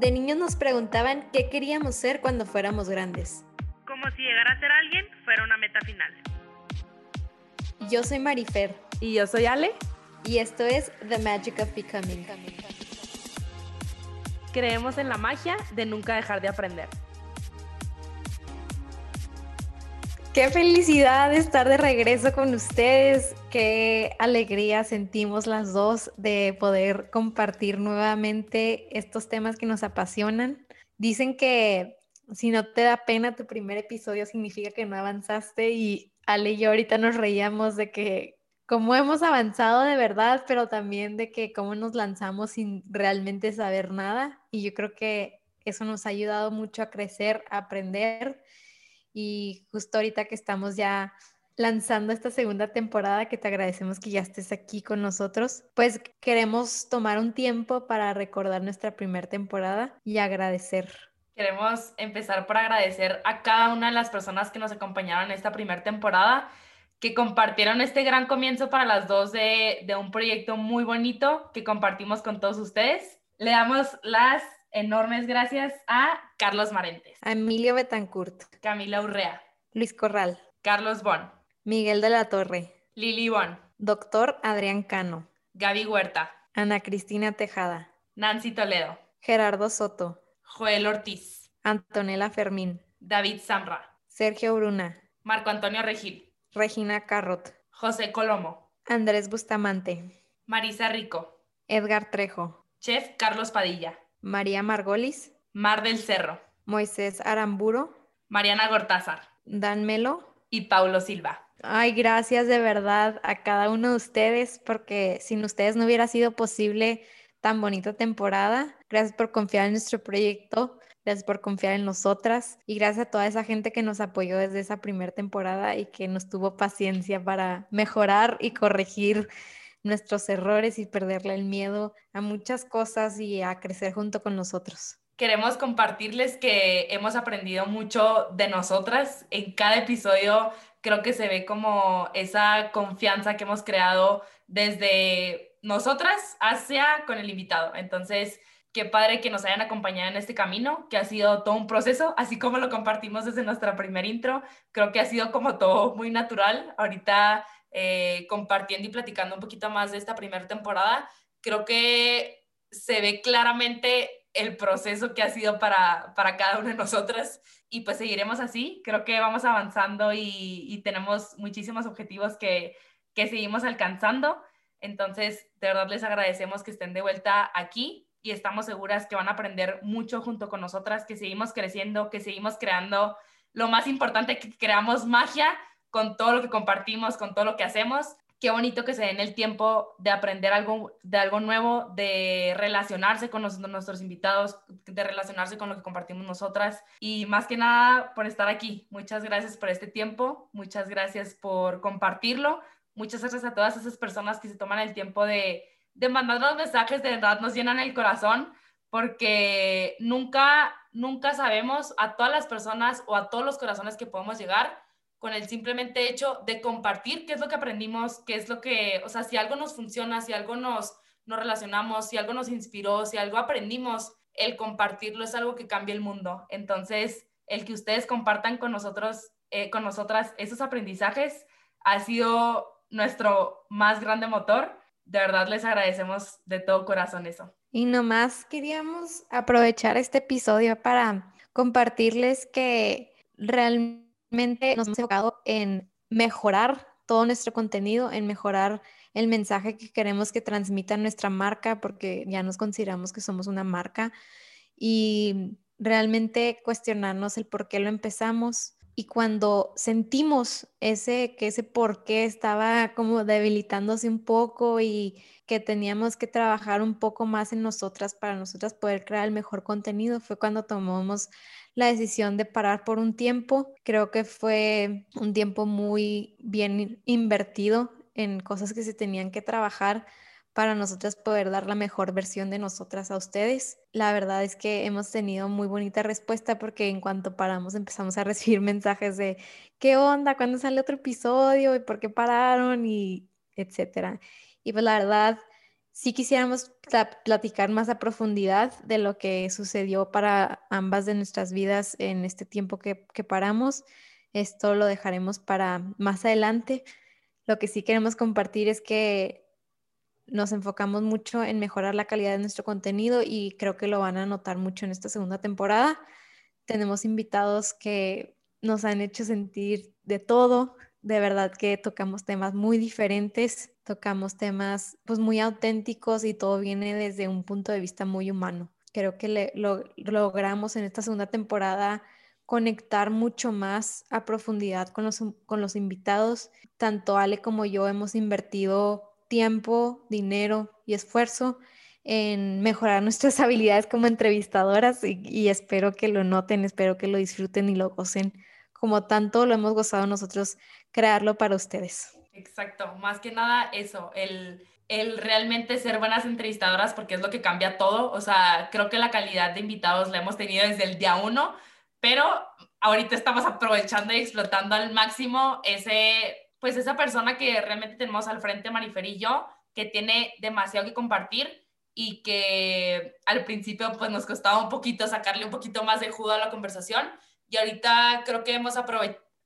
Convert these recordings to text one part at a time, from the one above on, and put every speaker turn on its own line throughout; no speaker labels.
De niños nos preguntaban qué queríamos ser cuando fuéramos grandes.
Como si llegar a ser alguien fuera una meta final.
Yo soy Marifer.
Y yo soy Ale.
Y esto es The Magic of Becoming.
Creemos en la magia de nunca dejar de aprender.
Qué felicidad estar de regreso con ustedes. Qué alegría sentimos las dos de poder compartir nuevamente estos temas que nos apasionan. Dicen que si no te da pena tu primer episodio significa que no avanzaste y Ale y yo ahorita nos reíamos de que cómo hemos avanzado de verdad, pero también de que cómo nos lanzamos sin realmente saber nada. Y yo creo que eso nos ha ayudado mucho a crecer, a aprender y justo ahorita que estamos ya lanzando esta segunda temporada, que te agradecemos que ya estés aquí con nosotros, pues queremos tomar un tiempo para recordar nuestra primera temporada y agradecer.
Queremos empezar por agradecer a cada una de las personas que nos acompañaron en esta primera temporada, que compartieron este gran comienzo para las dos de, de un proyecto muy bonito que compartimos con todos ustedes. Le damos las enormes gracias a Carlos Marentes,
a Emilio Betancourt,
Camila Urrea,
Luis Corral,
Carlos Bon,
Miguel de la Torre,
Lili Bon,
Doctor Adrián Cano,
Gaby Huerta,
Ana Cristina Tejada,
Nancy Toledo,
Gerardo Soto,
Joel Ortiz,
Antonella Fermín,
David Samra,
Sergio Bruna,
Marco Antonio Regil,
Regina Carrot,
José Colomo,
Andrés Bustamante,
Marisa Rico,
Edgar Trejo,
Chef Carlos Padilla,
María Margolis,
Mar del Cerro,
Moisés Aramburo,
Mariana Gortázar,
Dan Melo.
Y Paulo Silva.
Ay, gracias de verdad a cada uno de ustedes, porque sin ustedes no hubiera sido posible tan bonita temporada. Gracias por confiar en nuestro proyecto, gracias por confiar en nosotras y gracias a toda esa gente que nos apoyó desde esa primera temporada y que nos tuvo paciencia para mejorar y corregir nuestros errores y perderle el miedo a muchas cosas y a crecer junto con nosotros.
Queremos compartirles que hemos aprendido mucho de nosotras. En cada episodio creo que se ve como esa confianza que hemos creado desde nosotras hacia con el invitado. Entonces, qué padre que nos hayan acompañado en este camino, que ha sido todo un proceso, así como lo compartimos desde nuestra primer intro. Creo que ha sido como todo muy natural. Ahorita eh, compartiendo y platicando un poquito más de esta primera temporada, creo que se ve claramente el proceso que ha sido para, para cada una de nosotras y pues seguiremos así. Creo que vamos avanzando y, tenemos muchísimos objetivos que, que seguimos alcanzando. Entonces, de verdad les agradecemos que estén de vuelta aquí y estamos seguras que van a aprender mucho junto con nosotras, que seguimos creciendo, que seguimos creando lo más importante, que creamos magia con todo lo que compartimos, con todo lo que hacemos. Qué bonito que se den el tiempo de aprender algo, de algo nuevo, de relacionarse con nuestros invitados, de relacionarse con lo que compartimos nosotras y más que nada por estar aquí. Muchas gracias por este tiempo, muchas gracias por compartirlo, muchas gracias a todas esas personas que se toman el tiempo de, de mandarnos mensajes, de verdad nos llenan el corazón porque nunca, nunca sabemos a todas las personas o a todos los corazones que podemos llegar con el simplemente hecho de compartir qué es lo que aprendimos, qué es lo que, o sea, si algo nos funciona, si algo nos, nos relacionamos, si algo nos inspiró, si algo aprendimos, el compartirlo es algo que cambia el mundo. Entonces, el que ustedes compartan con nosotros, eh, con nosotras esos aprendizajes ha sido nuestro más grande motor. De verdad les agradecemos de todo corazón eso.
Y nomás queríamos aprovechar este episodio para compartirles que realmente nos hemos enfocado en mejorar todo nuestro contenido, en mejorar el mensaje que queremos que transmita nuestra marca, porque ya nos consideramos que somos una marca y realmente cuestionarnos el por qué lo empezamos. Y cuando sentimos ese, que ese por qué estaba como debilitándose un poco y que teníamos que trabajar un poco más en nosotras para nosotras poder crear el mejor contenido, fue cuando tomamos la decisión de parar por un tiempo. Creo que fue un tiempo muy bien invertido en cosas que se tenían que trabajar para nosotras poder dar la mejor versión de nosotras a ustedes. La verdad es que hemos tenido muy bonita respuesta porque en cuanto paramos empezamos a recibir mensajes de qué onda, cuándo sale otro episodio y por qué pararon y etcétera. Y pues la verdad sí quisiéramos platicar más a profundidad de lo que sucedió para ambas de nuestras vidas en este tiempo que, que paramos. Esto lo dejaremos para más adelante. Lo que sí queremos compartir es que nos enfocamos mucho en mejorar la calidad de nuestro contenido y creo que lo van a notar mucho en esta segunda temporada. Tenemos invitados que nos han hecho sentir de todo. De verdad que tocamos temas muy diferentes, tocamos temas pues muy auténticos y todo viene desde un punto de vista muy humano. Creo que lo, logramos en esta segunda temporada conectar mucho más a profundidad con los, con los invitados. Tanto Ale como yo hemos invertido tiempo, dinero y esfuerzo en mejorar nuestras habilidades como entrevistadoras y, espero que lo noten, espero que lo disfruten y lo gocen como tanto lo hemos gozado nosotros crearlo para ustedes.
Exacto, más que nada eso, el, el realmente ser buenas entrevistadoras porque es lo que cambia todo. O sea, creo que la calidad de invitados la hemos tenido desde el día uno pero ahorita estamos aprovechando y explotando al máximo ese, pues esa persona que realmente tenemos al frente, Marifer y yo, que tiene demasiado que compartir y que al principio pues nos costaba un poquito sacarle un poquito más de jugo a la conversación y ahorita creo que hemos,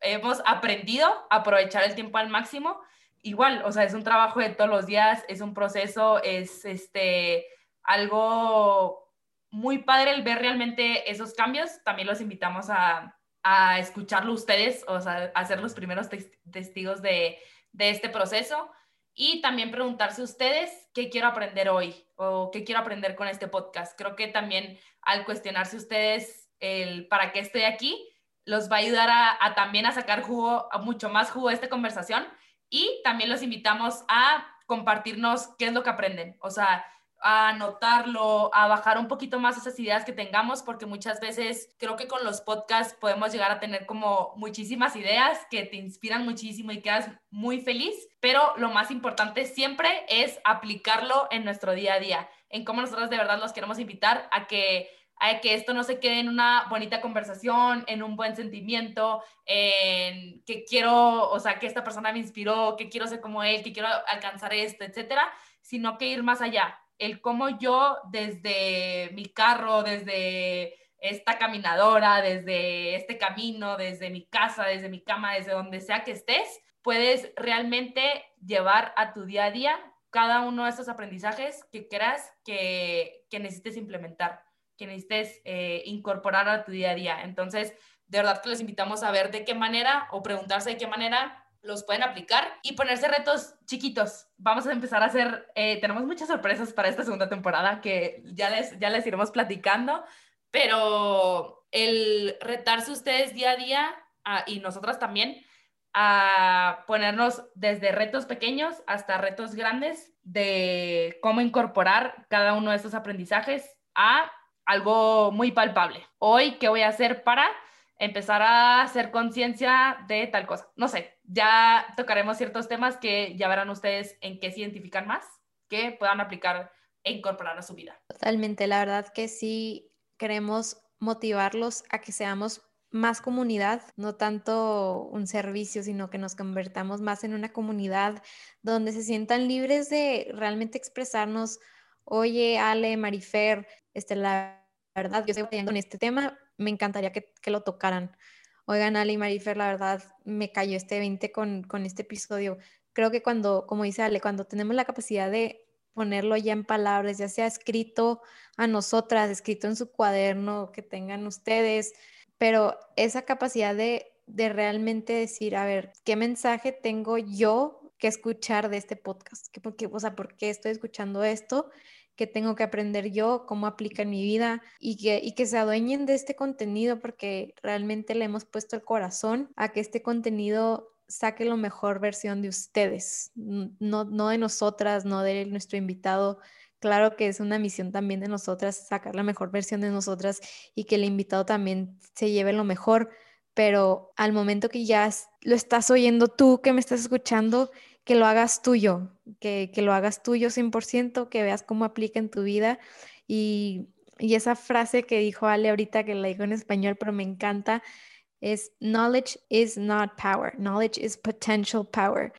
hemos aprendido a aprovechar el tiempo al máximo. Igual, o sea, es un trabajo de todos los días, es un proceso, es este, algo muy padre el ver realmente esos cambios. También los invitamos a, a escucharlo ustedes, o sea, a ser los primeros testigos de, de este proceso. Y también preguntarse ustedes qué quiero aprender hoy o qué quiero aprender con este podcast. Creo que también al cuestionarse ustedes el para qué estoy aquí, los va a ayudar a, también a sacar jugo, mucho más jugo de esta conversación. Y también los invitamos a compartirnos qué es lo que aprenden. O sea, a anotarlo, a bajar un poquito más esas ideas que tengamos, porque muchas veces creo que con los podcasts podemos llegar a tener como muchísimas ideas que te inspiran muchísimo y quedas muy feliz, pero lo más importante siempre es aplicarlo en nuestro día a día, en cómo nosotros de verdad los queremos invitar a que a que esto no se quede en una bonita conversación, en un buen sentimiento, en que quiero, o sea, que esta persona me inspiró, que quiero ser como él, que quiero alcanzar esto, etcétera, sino que ir más allá, el cómo yo desde mi carro, desde esta caminadora, desde este camino, desde mi casa, desde mi cama, desde donde sea que estés, puedes realmente llevar a tu día a día cada uno de esos aprendizajes que creas que, que necesites implementar, que necesites eh, incorporar a tu día a día. Entonces, de verdad que les invitamos a ver de qué manera o preguntarse de qué manera los pueden aplicar y ponerse retos chiquitos. Vamos a empezar a hacer, eh, tenemos muchas sorpresas para esta segunda temporada que ya les, ya les iremos platicando, pero el retarse ustedes día a día y nosotras también a ponernos desde retos pequeños hasta retos grandes de cómo incorporar cada uno de estos aprendizajes a algo muy palpable. Hoy, ¿qué voy a hacer para empezar a hacer conciencia de tal cosa. No sé, ya tocaremos ciertos temas que ya verán ustedes en qué se identifican más, que puedan aplicar e incorporar a su vida.
Totalmente, la verdad que sí queremos motivarlos a que seamos más comunidad, no tanto un servicio, sino que nos convertamos más en una comunidad donde se sientan libres de realmente expresarnos, oye, Ale, Marifer, este, la verdad, yo estoy batallando en este tema, me encantaría que, lo tocaran. Oigan, Ali y Marifer, la verdad me cayó este 20 con, con este episodio. Creo que cuando, como dice Ale, cuando tenemos la capacidad de ponerlo ya en palabras, ya sea escrito a nosotras, escrito en su cuaderno que tengan ustedes, pero esa capacidad de, de realmente decir, a ver, ¿qué mensaje tengo yo que escuchar de este podcast? ¿Qué, porque, o sea, ¿por qué estoy escuchando esto? Que tengo que aprender yo, cómo aplica en mi vida y que, y que se adueñen de este contenido porque realmente le hemos puesto el corazón a que este contenido saque la mejor versión de ustedes, no, no de nosotras, no de nuestro invitado. Claro que es una misión también de nosotras sacar la mejor versión de nosotras y que el invitado también se lleve lo mejor, pero al momento que ya lo estás oyendo tú, que me estás escuchando, que lo hagas tuyo, que, que lo hagas tuyo 100%, que veas cómo aplica en tu vida. Y, y esa frase que dijo Ale ahorita, que la dijo en español, pero me encanta, es knowledge is not power, knowledge is potential power.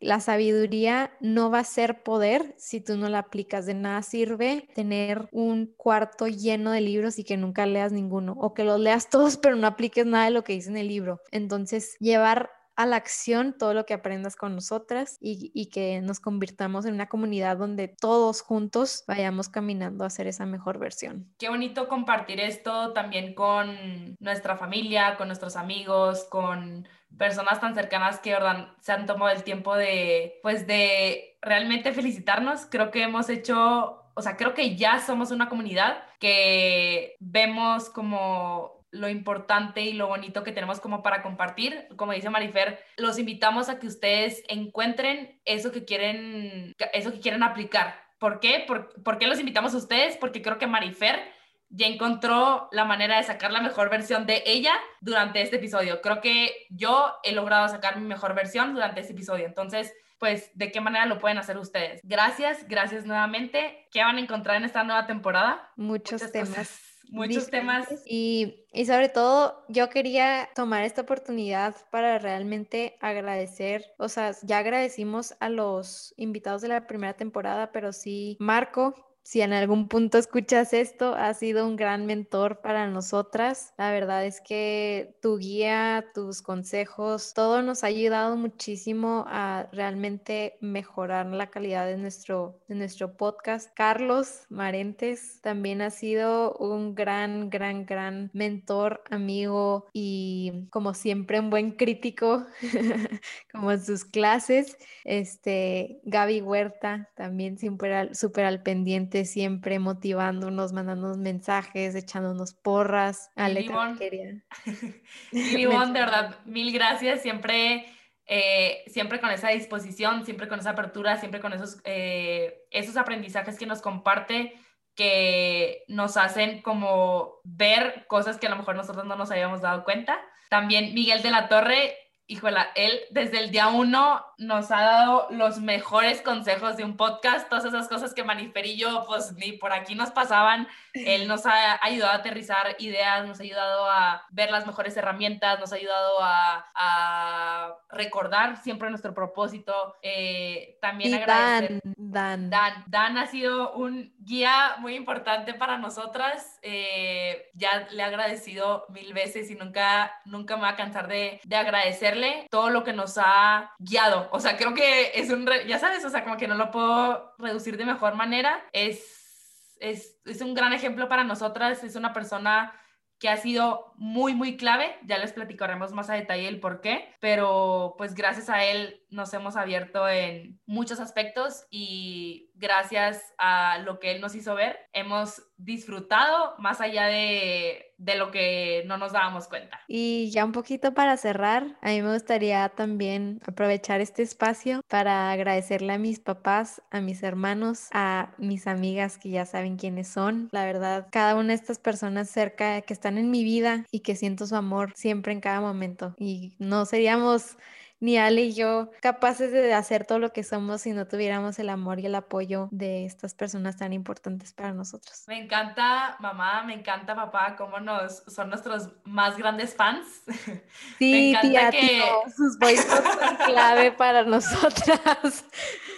la sabiduría no va a ser poder si tú no la aplicas. De nada sirve tener un cuarto lleno de libros y que nunca leas ninguno o que los leas todos pero no apliques nada de lo que dice en el libro. Entonces, llevar a la acción todo lo que aprendas con nosotras y, que nos convirtamos en una comunidad donde todos juntos vayamos caminando a hacer esa mejor versión.
Qué bonito compartir esto también con nuestra familia, con nuestros amigos, con personas tan cercanas que se han tomado el tiempo de, pues, de realmente felicitarnos. Creo que hemos hecho, o sea, creo que ya somos una comunidad que vemos como lo importante y lo bonito que tenemos como para compartir. Como dice Marifer, los invitamos a que ustedes encuentren eso que quieren, eso que quieren aplicar. ¿Por qué? ¿Por, qué los invitamos a ustedes? Porque creo que Marifer ya encontró la manera de sacar la mejor versión de ella durante este episodio. Creo que yo he logrado sacar mi mejor versión durante este episodio. Entonces, pues, ¿de qué manera lo pueden hacer ustedes? Gracias, gracias nuevamente. ¿Qué van a encontrar en esta nueva temporada?
Muchos temas
muchos temas.
Y, y, sobre todo, yo quería tomar esta oportunidad para realmente agradecer, o sea, ya agradecimos a los invitados de la primera temporada, pero sí, Marco, si en algún punto escuchas esto, has sido un gran mentor para nosotras. La verdad es que tu guía, tus consejos, todo nos ha ayudado muchísimo a realmente mejorar la calidad de nuestro, de nuestro podcast. Carlos Marentes también ha sido un gran, gran, gran mentor, amigo y como siempre un buen crítico, como en sus clases. Este, Gaby Huerta también siempre súper al pendiente siempre motivándonos, mandándonos mensajes, echándonos porras.
Alexa quería. de verdad, mil gracias. Siempre, eh, siempre con esa disposición, siempre con esa apertura, siempre con esos, eh, esos aprendizajes que nos comparte que nos hacen como ver cosas que a lo mejor nosotros no nos habíamos dado cuenta. También Miguel de la Torre, híjola, él desde el día uno nos ha dado los mejores consejos de un podcast, todas esas cosas que Manifer y yo, pues ni por aquí nos pasaban. Él nos ha ayudado a aterrizar ideas, nos ha ayudado a ver las mejores herramientas, nos ha ayudado a, a recordar siempre nuestro propósito. Eh, también agradecer.
Dan,
Dan. Dan. ha sido un guía muy importante para nosotras. Eh, ya le he agradecido mil veces y nunca, nunca me voy a cansar de, de agradecerle todo lo que nos ha guiado. O sea, creo que es un, ya sabes, o sea, como que no lo puedo reducir de mejor manera. Es, es, es un gran ejemplo para nosotras. Es una persona que ha sido muy, muy clave. Ya les platicaremos más a detalle el por qué, pero pues gracias a él nos hemos abierto en muchos aspectos y gracias a lo que él nos hizo ver, hemos disfrutado más allá de, de lo que no nos dábamos cuenta.
Y ya un poquito para cerrar, a mí me gustaría también aprovechar este espacio para agradecerle a mis papás, a mis hermanos, a mis amigas que ya saben quiénes son. La verdad, cada una de estas personas cerca que están en mi vida y que siento su amor siempre en cada momento. Y no seríamos ni Ale y yo capaces de hacer todo lo que somos si no tuviéramos el amor y el apoyo de estas personas tan importantes para nosotros.
Me encanta mamá, me encanta papá, cómo nos son nuestros más grandes fans.
Sí, tía, que sus voices son clave para nosotras.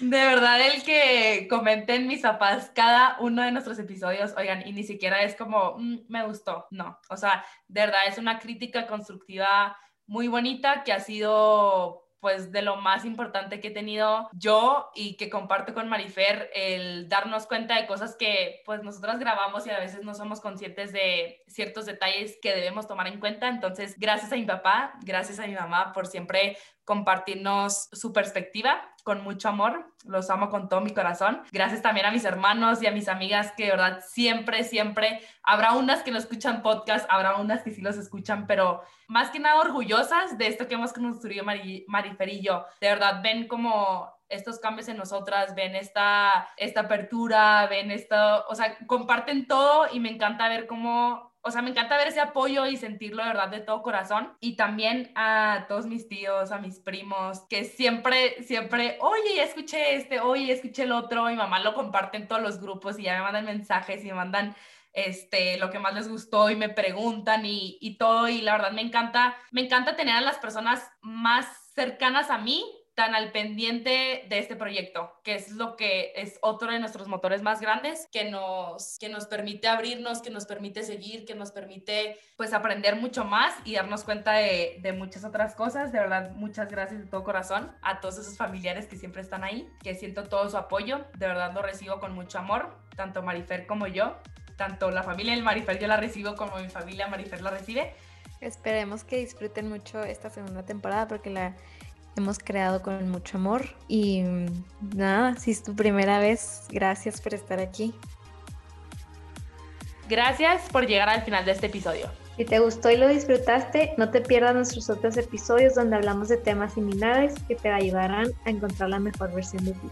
De verdad, el que comenten mis papás cada uno de nuestros episodios, oigan, y ni siquiera es como, mm, me gustó, no, o sea, de verdad es una crítica constructiva muy bonita que ha sido pues de lo más importante que he tenido yo y que comparto con Marifer, el darnos cuenta de cosas que pues nosotras grabamos y a veces no somos conscientes de ciertos detalles que debemos tomar en cuenta. Entonces, gracias a mi papá, gracias a mi mamá por siempre compartirnos su perspectiva con mucho amor. Los amo con todo mi corazón. Gracias también a mis hermanos y a mis amigas que de verdad siempre, siempre, habrá unas que no escuchan podcast, habrá unas que sí los escuchan, pero más que nada orgullosas de esto que hemos construido Marifer y yo. De verdad, ven como estos cambios en nosotras, ven esta, esta apertura, ven esto, o sea, comparten todo y me encanta ver cómo o sea, me encanta ver ese apoyo y sentirlo de verdad de todo corazón. Y también a todos mis tíos, a mis primos, que siempre, siempre, oye, ya escuché este, oye, escuché el otro. Mi mamá lo comparte en todos los grupos y ya me mandan mensajes y me mandan este, lo que más les gustó y me preguntan y, y todo. Y la verdad me encanta, me encanta tener a las personas más cercanas a mí tan al pendiente de este proyecto, que es lo que es otro de nuestros motores más grandes, que nos, que nos permite abrirnos, que nos permite seguir, que nos permite pues aprender mucho más y darnos cuenta de, de muchas otras cosas. De verdad, muchas gracias de todo corazón a todos esos familiares que siempre están ahí, que siento todo su apoyo, de verdad lo recibo con mucho amor, tanto Marifer como yo, tanto la familia del Marifer yo la recibo como mi familia Marifer la recibe.
Esperemos que disfruten mucho esta segunda temporada porque la hemos creado con mucho amor. Y nada, si es tu primera vez, gracias por estar aquí.
Gracias por llegar al final de este episodio.
Si te gustó y lo disfrutaste, no te pierdas nuestros otros episodios donde hablamos de temas similares que te ayudarán a encontrar la mejor versión de ti.